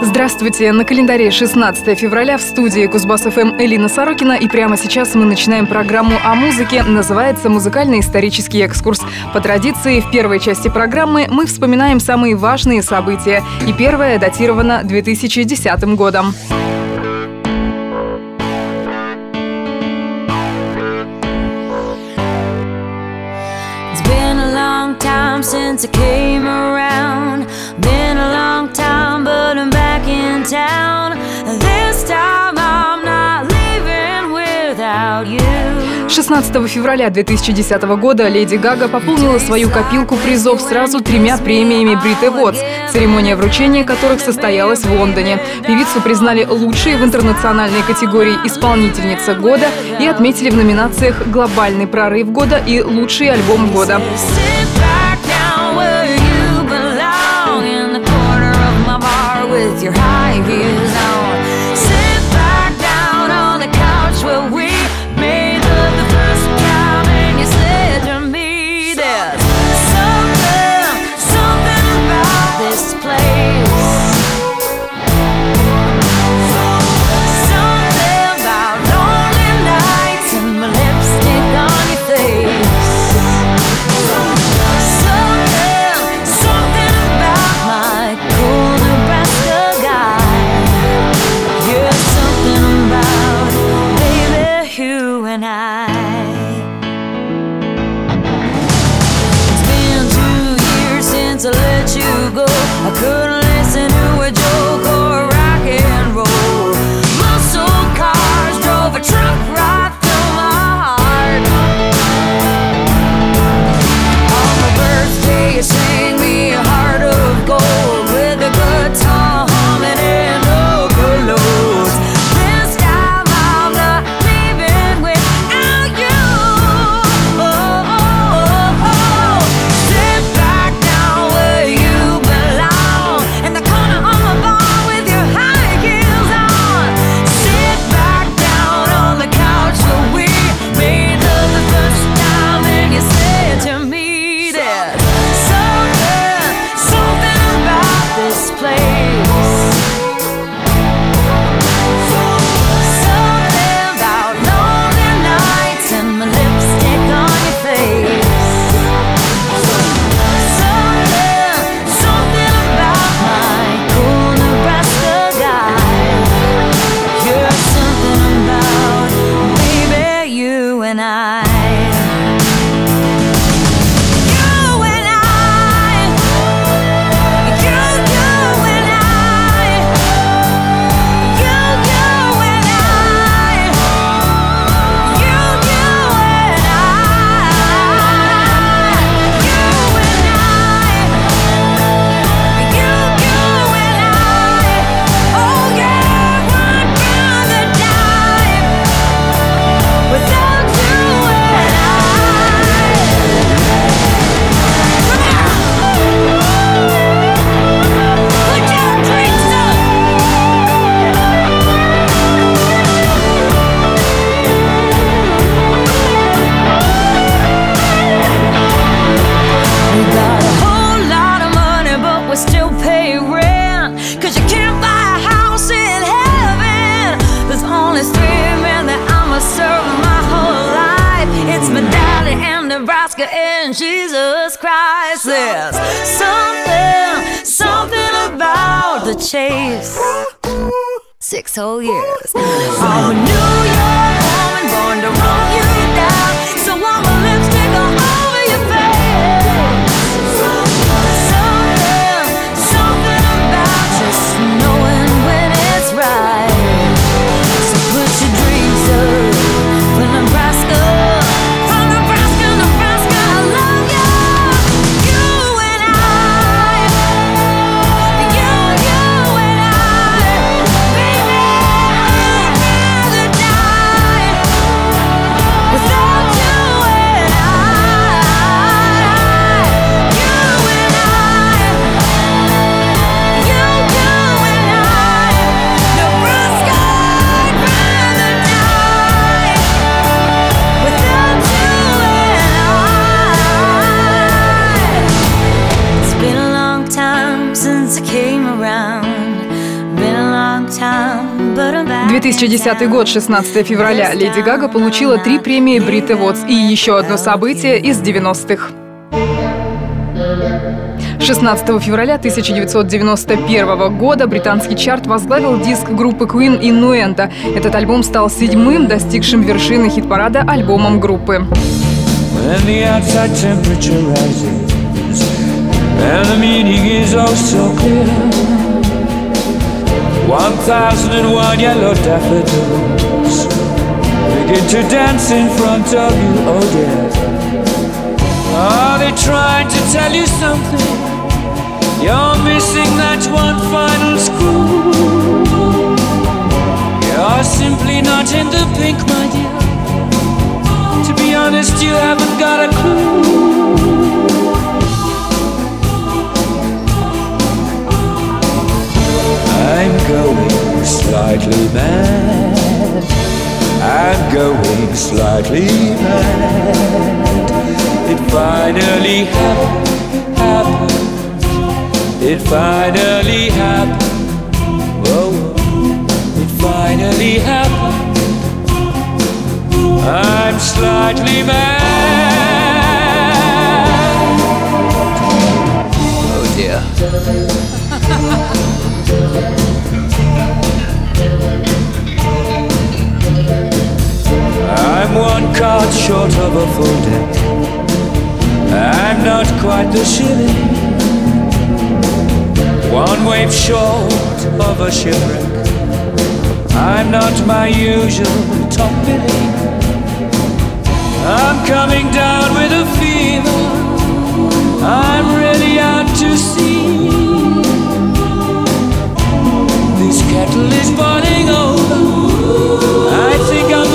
Здравствуйте! На календаре 16 февраля в студии Кузбасс ФМ эм» Элина Сорокина. И прямо сейчас мы начинаем программу о музыке. Называется музыкальный исторический экскурс». По традиции, в первой части программы мы вспоминаем самые важные события. И первое датировано 2010 годом. 'Cause since I came around. 16 февраля 2010 года Леди Гага пополнила свою копилку призов сразу тремя премиями Brit Awards, церемония вручения которых состоялась в Лондоне. Певицу признали лучшей в интернациональной категории «Исполнительница года» и отметили в номинациях «Глобальный прорыв года» и «Лучший альбом года». in Jesus Christ. There's something, something about the chase. Six whole years. Oh, New York woman, born to roll you down. So I'm a lipstick. 2010 год, 16 февраля, Леди Гага получила три премии Brit Awards и еще одно событие из 90-х. 16 февраля 1991 года британский чарт возглавил диск группы Queen «Иннуэнто». Этот альбом стал седьмым, достигшим вершины хит-парада альбомом группы. And the 1001 yellow daffodils begin to dance in front of you, oh dear. Are they trying to tell you something? You're missing that one final screw. You're simply not in the pink, my dear. To be honest, you haven't got a clue. Slightly mad. I'm going slightly mad. It finally happened, happened. It finally happened. Whoa, it finally happened. I'm slightly mad. Oh dear. shilling. One wave short of a shipwreck. I'm not my usual top billing. I'm coming down with a fever. I'm really out to sea. This kettle is boiling over. I think I'm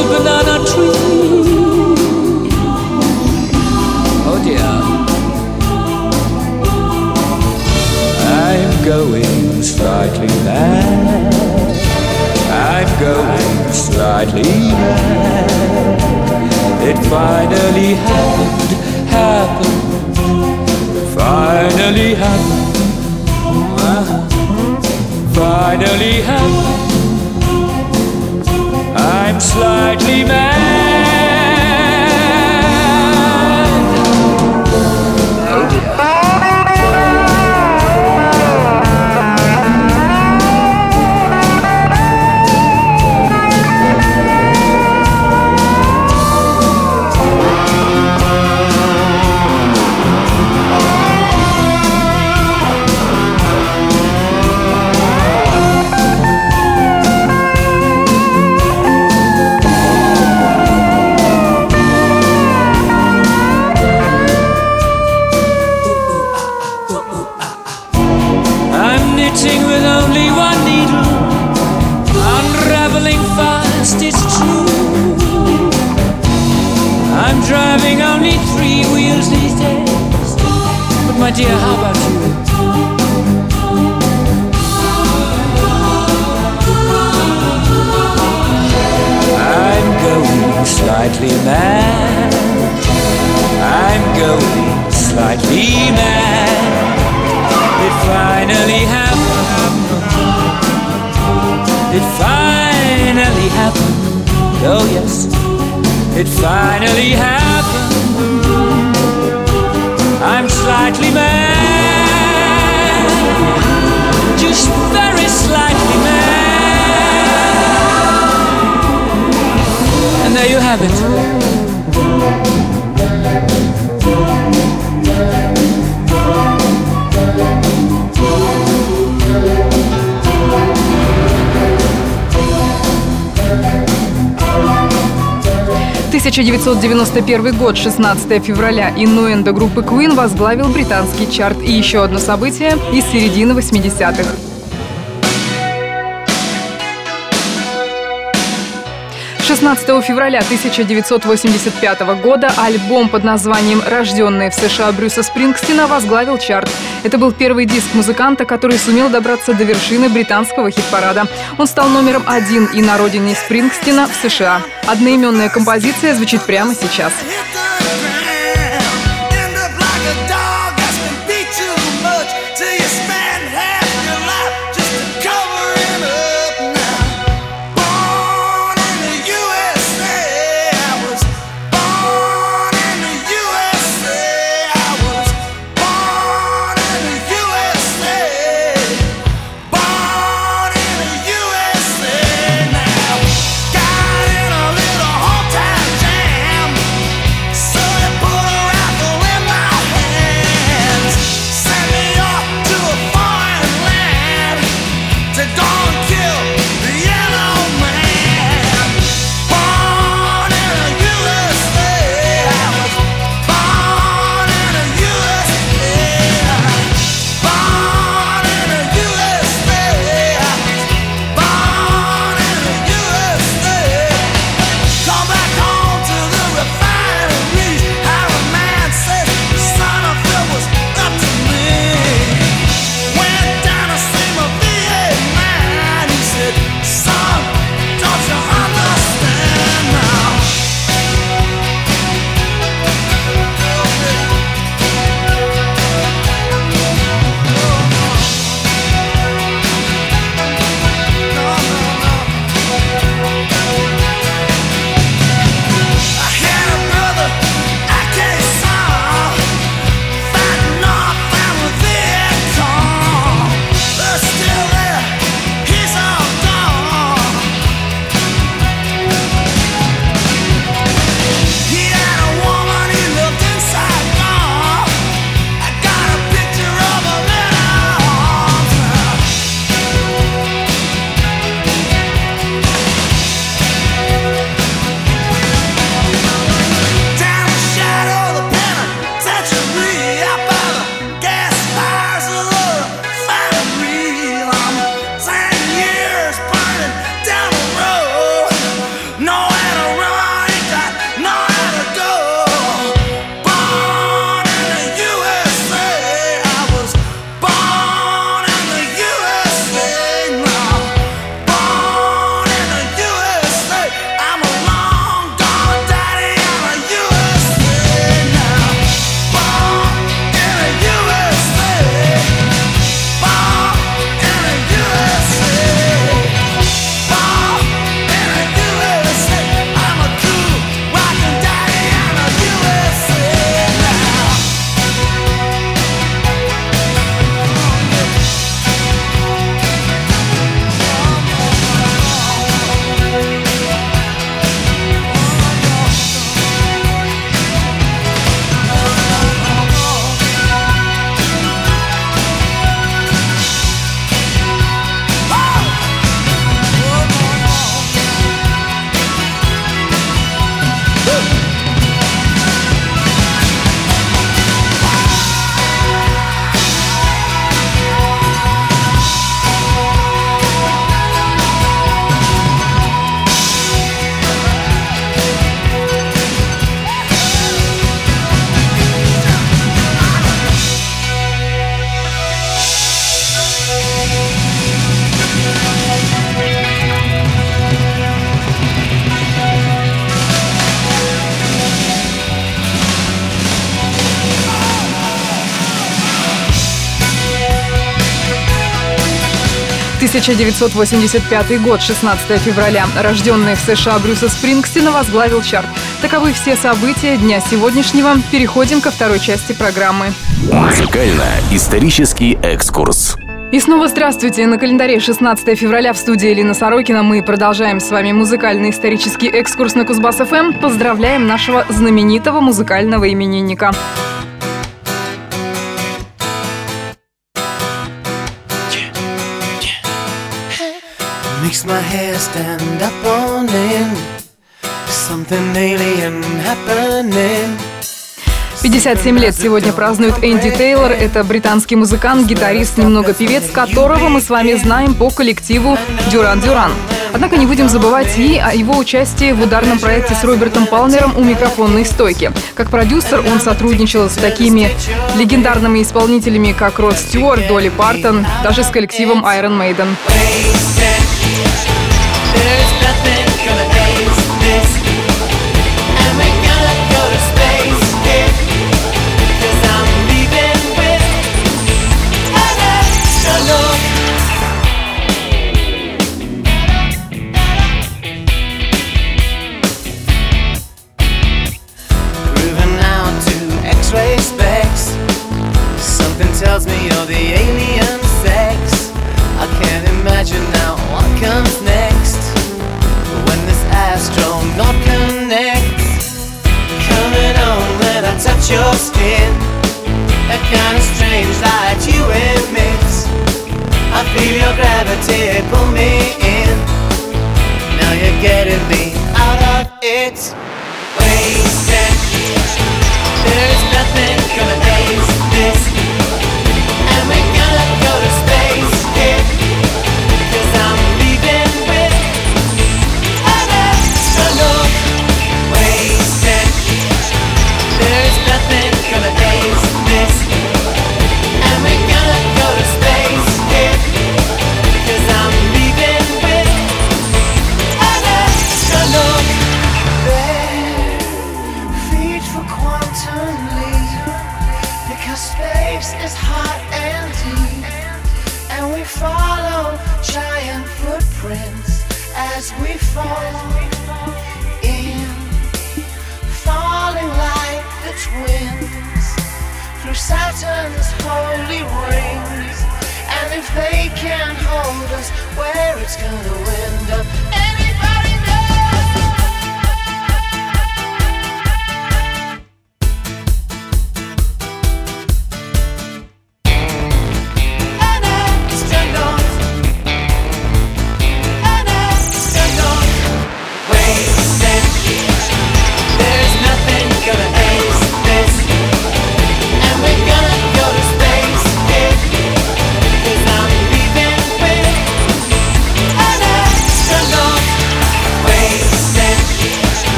knitting with only one needle, unraveling fast, it's true. I'm driving only three wheels these days. But my dear, how about you? I'm going slightly mad. I'm going slightly mad. It finally happened. Happened. Oh yes, it finally happened. I'm slightly mad, just very slightly mad. And there you have it. 1991 год, 16 февраля, Иннуэнда группы Queen возглавил британский чарт и еще одно событие из середины 80-х. Шестнадцатого февраля 1985 года альбом под названием «Рожденные в США» Брюса Спрингстина возглавил чарт. Это был первый диск музыканта, который сумел добраться до вершины британского хит-парада. Он стал номером один и на родине Спрингстина в США. Одноименная композиция звучит прямо сейчас. Hit 1985 год, 16 февраля. Рожденный в США Брюса Спрингстина возглавил чарт. Таковы все события дня сегодняшнего. Переходим ко второй части программы. Музыкально-исторический экскурс. И снова здравствуйте. На календаре 16 февраля в студии Элина Сорокина мы продолжаем с вами музыкальный исторический экскурс на Кузбасс-ФМ. Поздравляем нашего знаменитого музыкального именинника. Makes my hair stand up on end. Something alien happening. 57 лет сегодня празднует Энди Тейлор. Это британский музыкант, гитарист, немного певец, которого мы с вами знаем по коллективу Дюран Дюран. Однако не будем забывать и о его участии в ударном проекте с Робертом Палмером у микрофонной стойки. Как продюсер он сотрудничал с такими легендарными исполнителями, как Род Стюарт, Долли Партон, даже с коллективом Iron Maiden. There's nothing we follow giant footprints as we fall in, falling like the twins through Saturn's holy rings. And if they can't hold us, where it's gonna end up,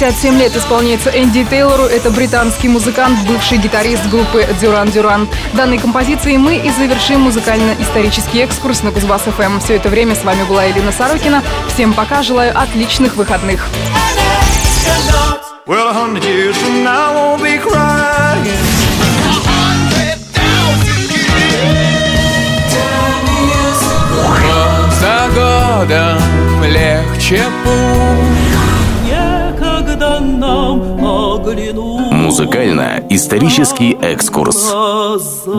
57 лет исполняется Энди Тейлору. Это британский музыкант, бывший гитарист группы Дюран Дюран. Данной композицией мы и завершим музыкально-исторический экскурс на Кузбасс ФМ. Все это время с вами была Элина Сорокина. Всем пока, желаю отличных выходных. astronaut. Well, a hundred years from now, I won't be crying. Год за годом легче путь надо нам оглянуть. Музыкально-исторический экскурс. Глаза.